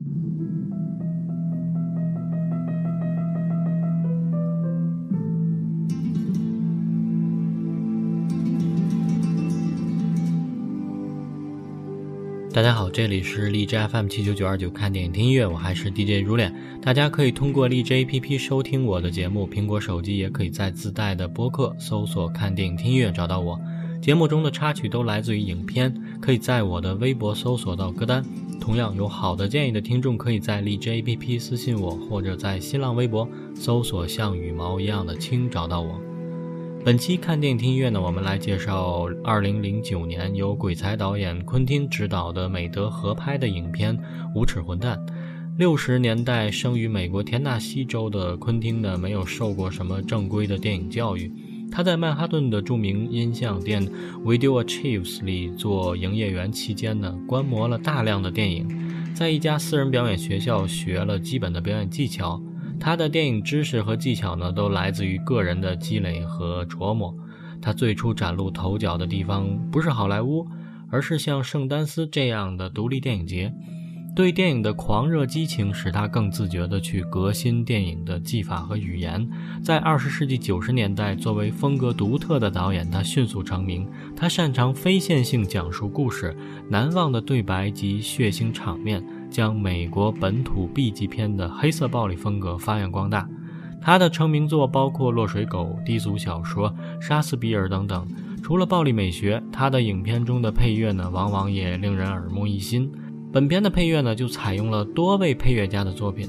大家好，这里是荔枝 FM 七九九二九看电影听音乐，我还是 DJ 如脸。大家可以通过荔枝 APP 收听我的节目，苹果手机也可以在自带的播客搜索“看电影听音乐”找到我。节目中的插曲都来自于影片，可以在我的微博搜索到歌单。同样有好的建议的听众，可以在荔枝 APP 私信我，或者在新浪微博搜索“像羽毛一样的青”找到我。本期看电影听音乐呢，我们来介绍2009年由鬼才导演昆汀执导的美德合拍的影片《无耻混蛋》。六十年代生于美国田纳西州的昆汀呢，没有受过什么正规的电影教育。他在曼哈顿的著名音像店 Video Achieves 里做营业员期间呢，观摩了大量的电影，在一家私人表演学校学了基本的表演技巧。他的电影知识和技巧呢，都来自于个人的积累和琢磨。他最初崭露头角的地方不是好莱坞，而是像圣丹斯这样的独立电影节。对电影的狂热激情使他更自觉地去革新电影的技法和语言。在二十世纪九十年代，作为风格独特的导演，他迅速成名。他擅长非线性讲述故事，难忘的对白及血腥场面。将美国本土 B 级片的黑色暴力风格发扬光大。他的成名作包括《落水狗》、低俗小说、杀死比尔等等。除了暴力美学，他的影片中的配乐呢，往往也令人耳目一新。本片的配乐呢，就采用了多位配乐家的作品，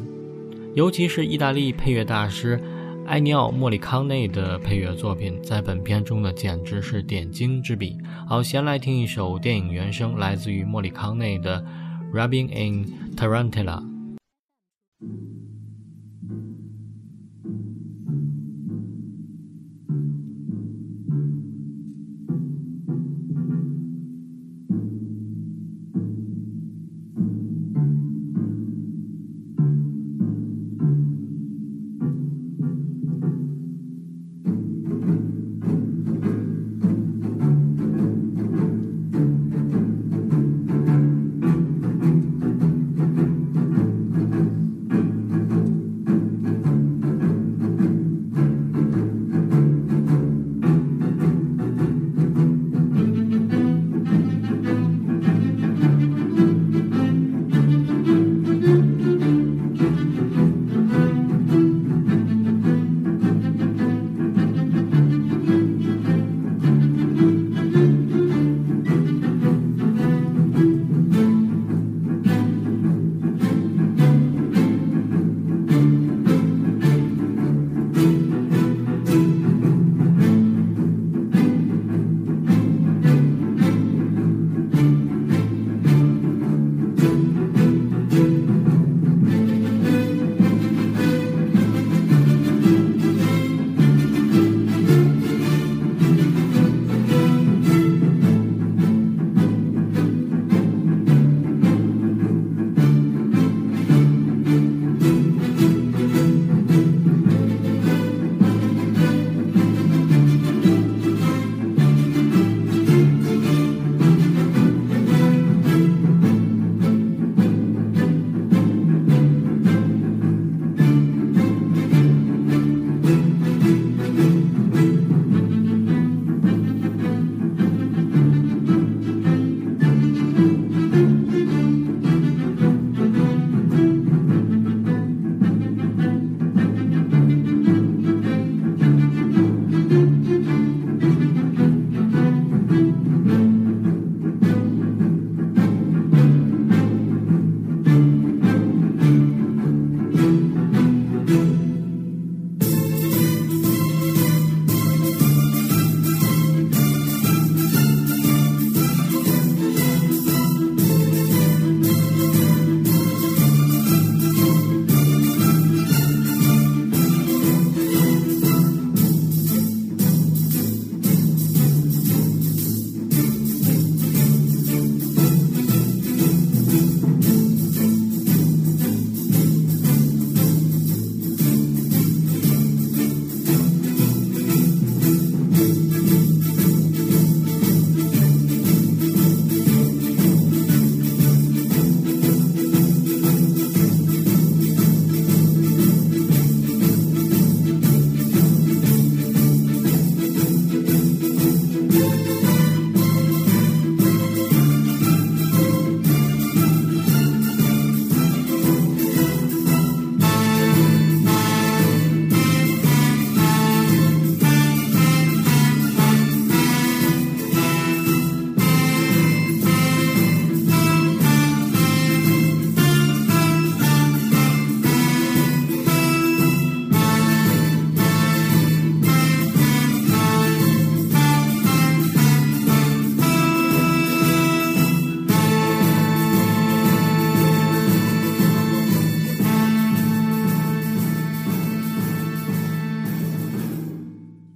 尤其是意大利配乐大师埃尼奥·莫里康内的配乐作品，在本片中呢，简直是点睛之笔。好，先来听一首电影原声，来自于莫里康内的。rubbing in tarantula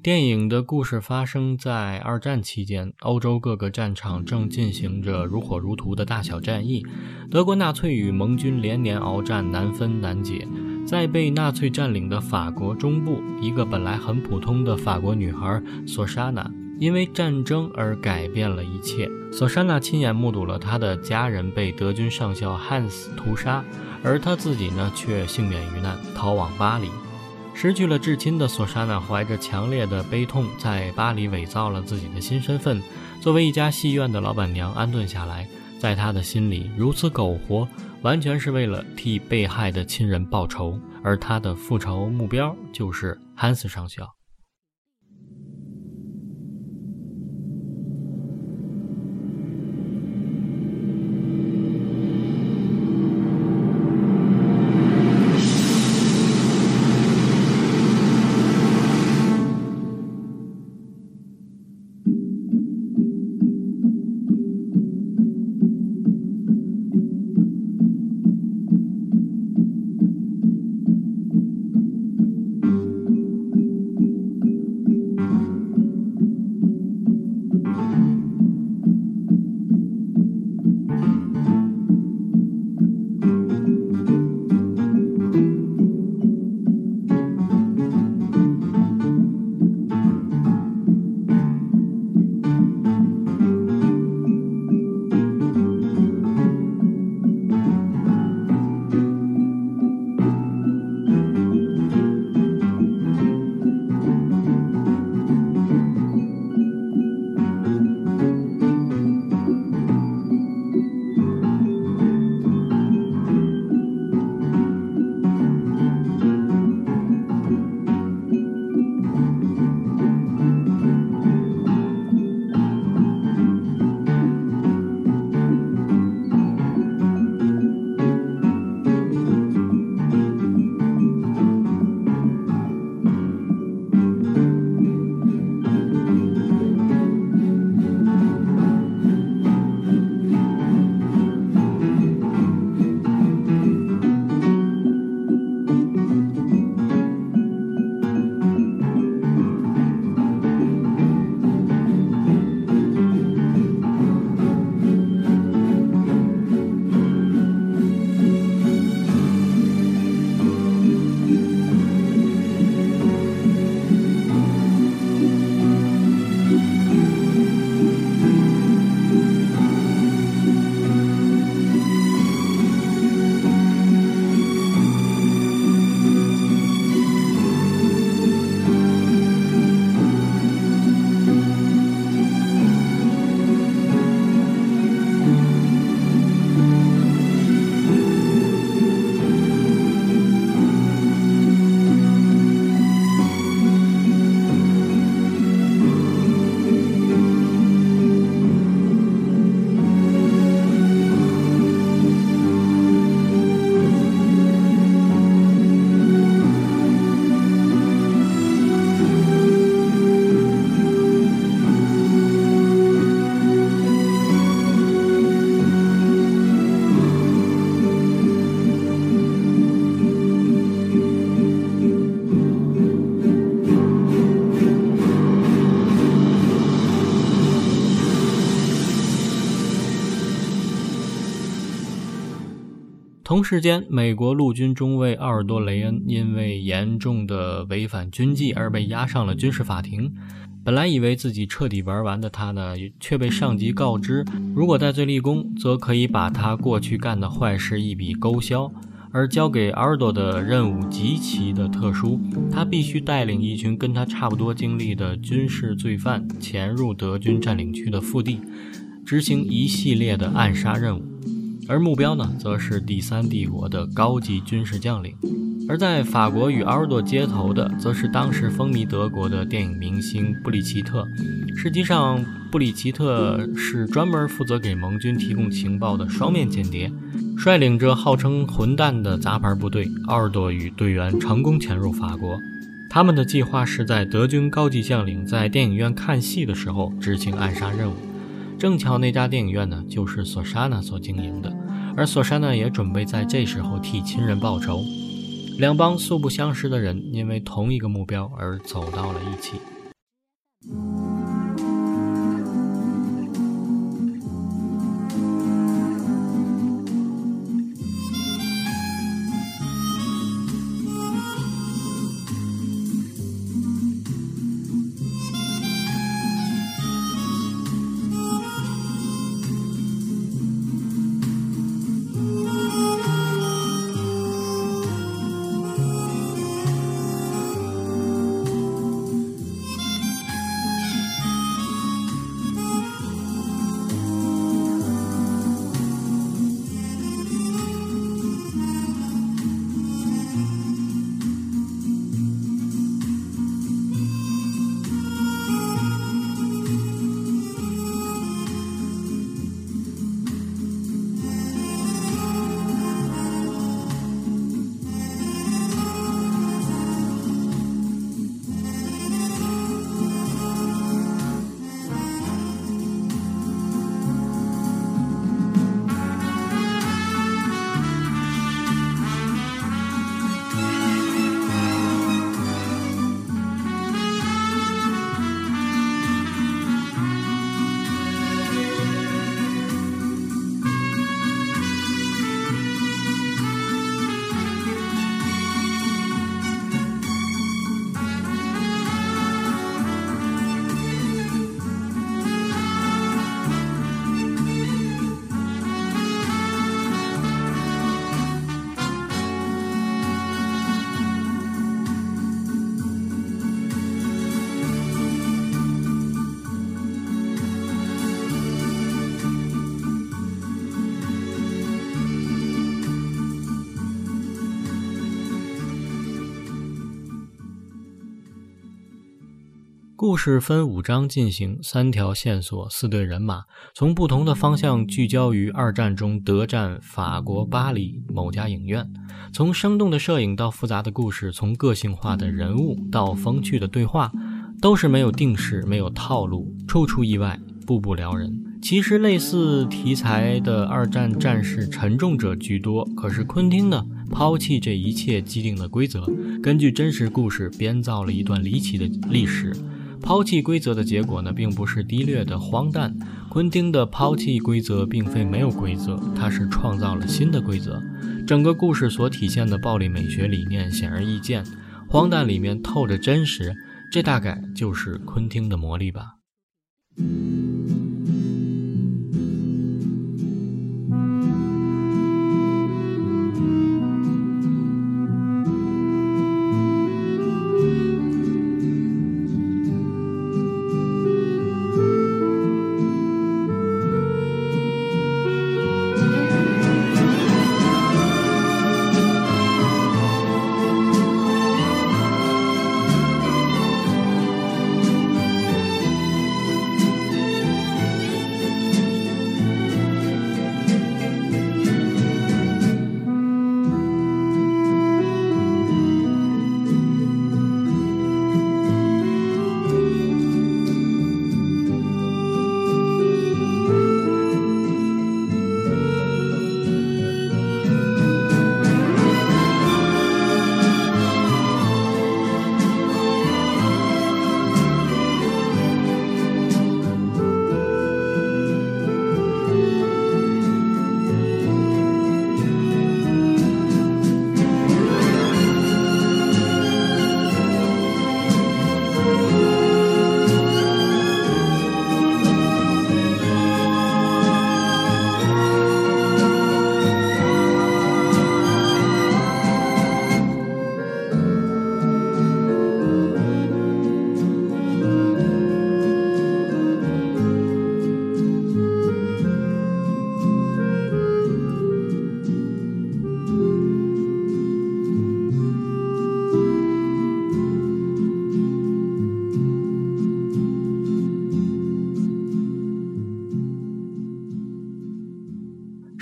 电影的故事发生在二战期间，欧洲各个战场正进行着如火如荼的大小战役，德国纳粹与盟军连年鏖战，难分难解。在被纳粹占领的法国中部，一个本来很普通的法国女孩索莎娜，因为战争而改变了一切。索莎娜亲眼目睹了她的家人被德军上校汉斯屠杀，而她自己呢，却幸免于难，逃往巴黎。失去了至亲的索莎娜怀着强烈的悲痛，在巴黎伪造了自己的新身份，作为一家戏院的老板娘安顿下来。在她的心里，如此苟活，完全是为了替被害的亲人报仇，而她的复仇目标就是汉斯上校。时间，美国陆军中尉奥尔多·雷恩因为严重的违反军纪而被押上了军事法庭。本来以为自己彻底玩完的他呢，却被上级告知，如果戴罪立功，则可以把他过去干的坏事一笔勾销。而交给阿尔多的任务极其的特殊，他必须带领一群跟他差不多经历的军事罪犯潜入德军占领区的腹地，执行一系列的暗杀任务。而目标呢，则是第三帝国的高级军事将领；而在法国与奥尔多接头的，则是当时风靡德国的电影明星布里奇特。实际上，布里奇特是专门负责给盟军提供情报的双面间谍，率领着号称“混蛋”的杂牌部队，奥尔多与队员成功潜入法国。他们的计划是在德军高级将领在电影院看戏的时候执行暗杀任务。正巧那家电影院呢，就是索莎娜所经营的，而索莎娜也准备在这时候替亲人报仇。两帮素不相识的人，因为同一个目标而走到了一起。故事分五章进行，三条线索，四队人马，从不同的方向聚焦于二战中德战法国巴黎某家影院。从生动的摄影到复杂的故事，从个性化的人物到风趣的对话，都是没有定式、没有套路，处处意外，步步撩人。其实类似题材的二战战士沉重者居多，可是昆汀呢，抛弃这一切既定的规则，根据真实故事编造了一段离奇的历史。抛弃规则的结果呢，并不是低劣的荒诞。昆汀的抛弃规则，并非没有规则，他是创造了新的规则。整个故事所体现的暴力美学理念显而易见，荒诞里面透着真实，这大概就是昆汀的魔力吧。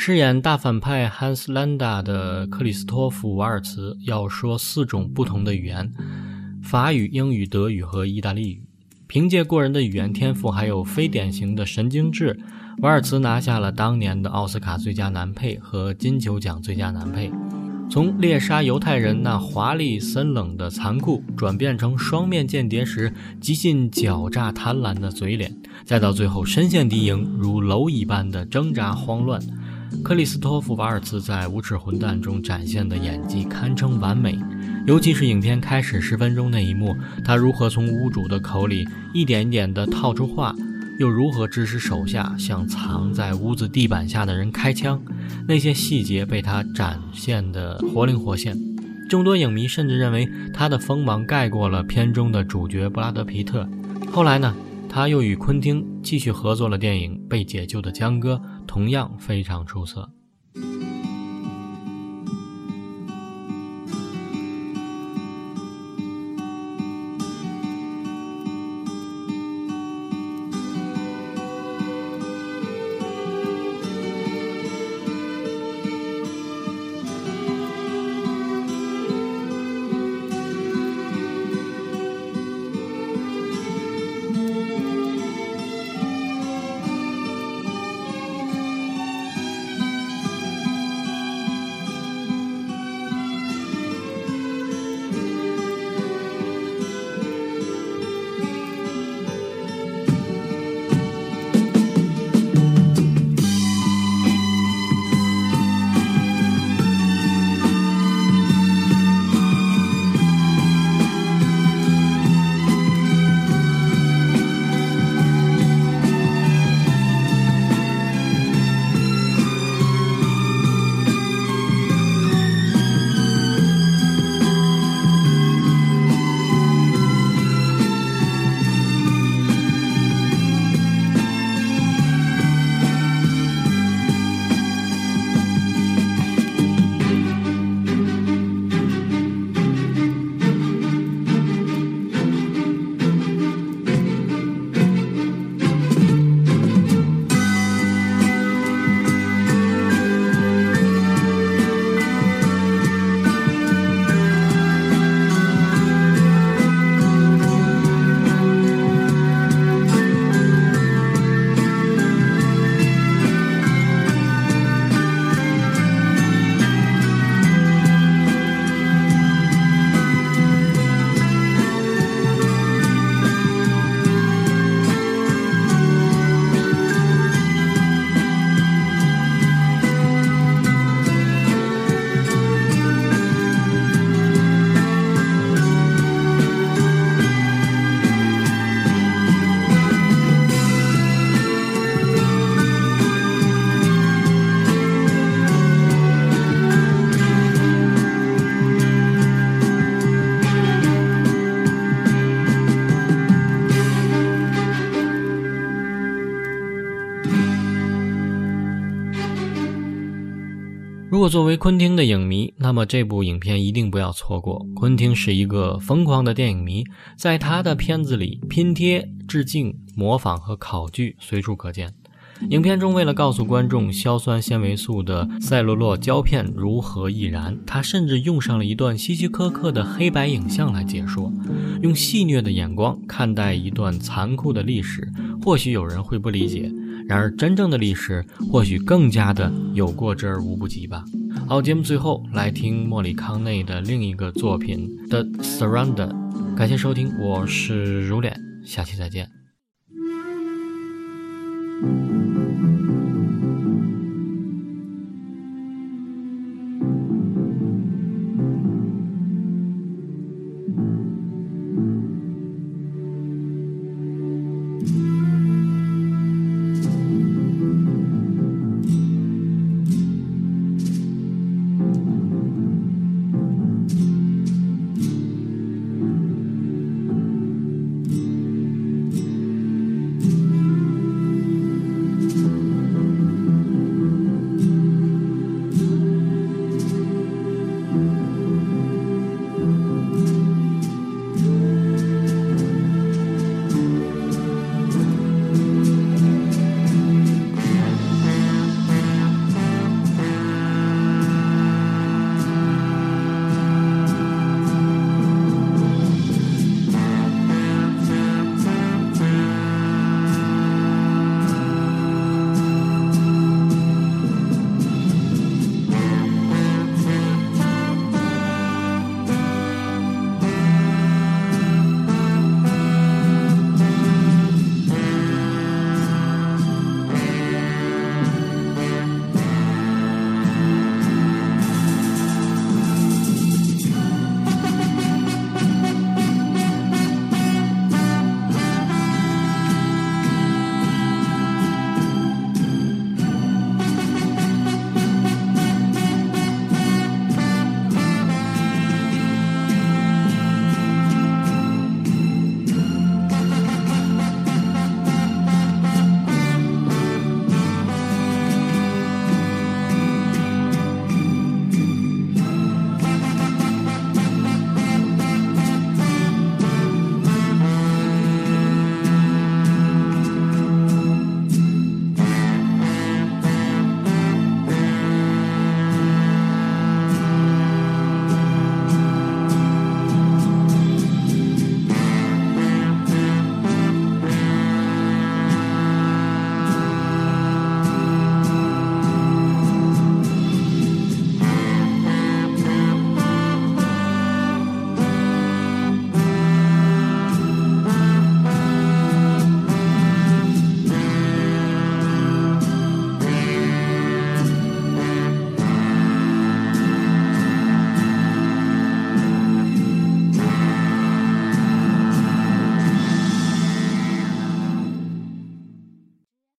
饰演大反派汉斯·兰达的克里斯托弗·瓦尔茨要说四种不同的语言：法语、英语、德语和意大利语。凭借过人的语言天赋，还有非典型的神经质，瓦尔茨拿下了当年的奥斯卡最佳男配和金球奖最佳男配。从猎杀犹太人那华丽森冷的残酷，转变成双面间谍时极尽狡诈贪婪的嘴脸，再到最后身陷敌营如蝼蚁般的挣扎慌乱。克里斯托弗·瓦尔茨在《无耻混蛋》中展现的演技堪称完美，尤其是影片开始十分钟那一幕，他如何从屋主的口里一点一点地套出话，又如何指使手下向藏在屋子地板下的人开枪，那些细节被他展现得活灵活现。众多影迷甚至认为他的锋芒盖过了片中的主角布拉德·皮特。后来呢？他又与昆汀继续合作了电影《被解救的江哥》，同样非常出色。如果作为昆汀的影迷，那么这部影片一定不要错过。昆汀是一个疯狂的电影迷，在他的片子里，拼贴、致敬、模仿和考据随处可见。影片中，为了告诉观众硝酸纤维素的赛璐珞胶片如何易燃，他甚至用上了一段希区柯克的黑白影像来解说。用戏谑的眼光看待一段残酷的历史，或许有人会不理解。然而，真正的历史或许更加的有过之而无不及吧。好，节目最后来听莫里康内的另一个作品《The Surrender》。感谢收听，我是如脸，下期再见。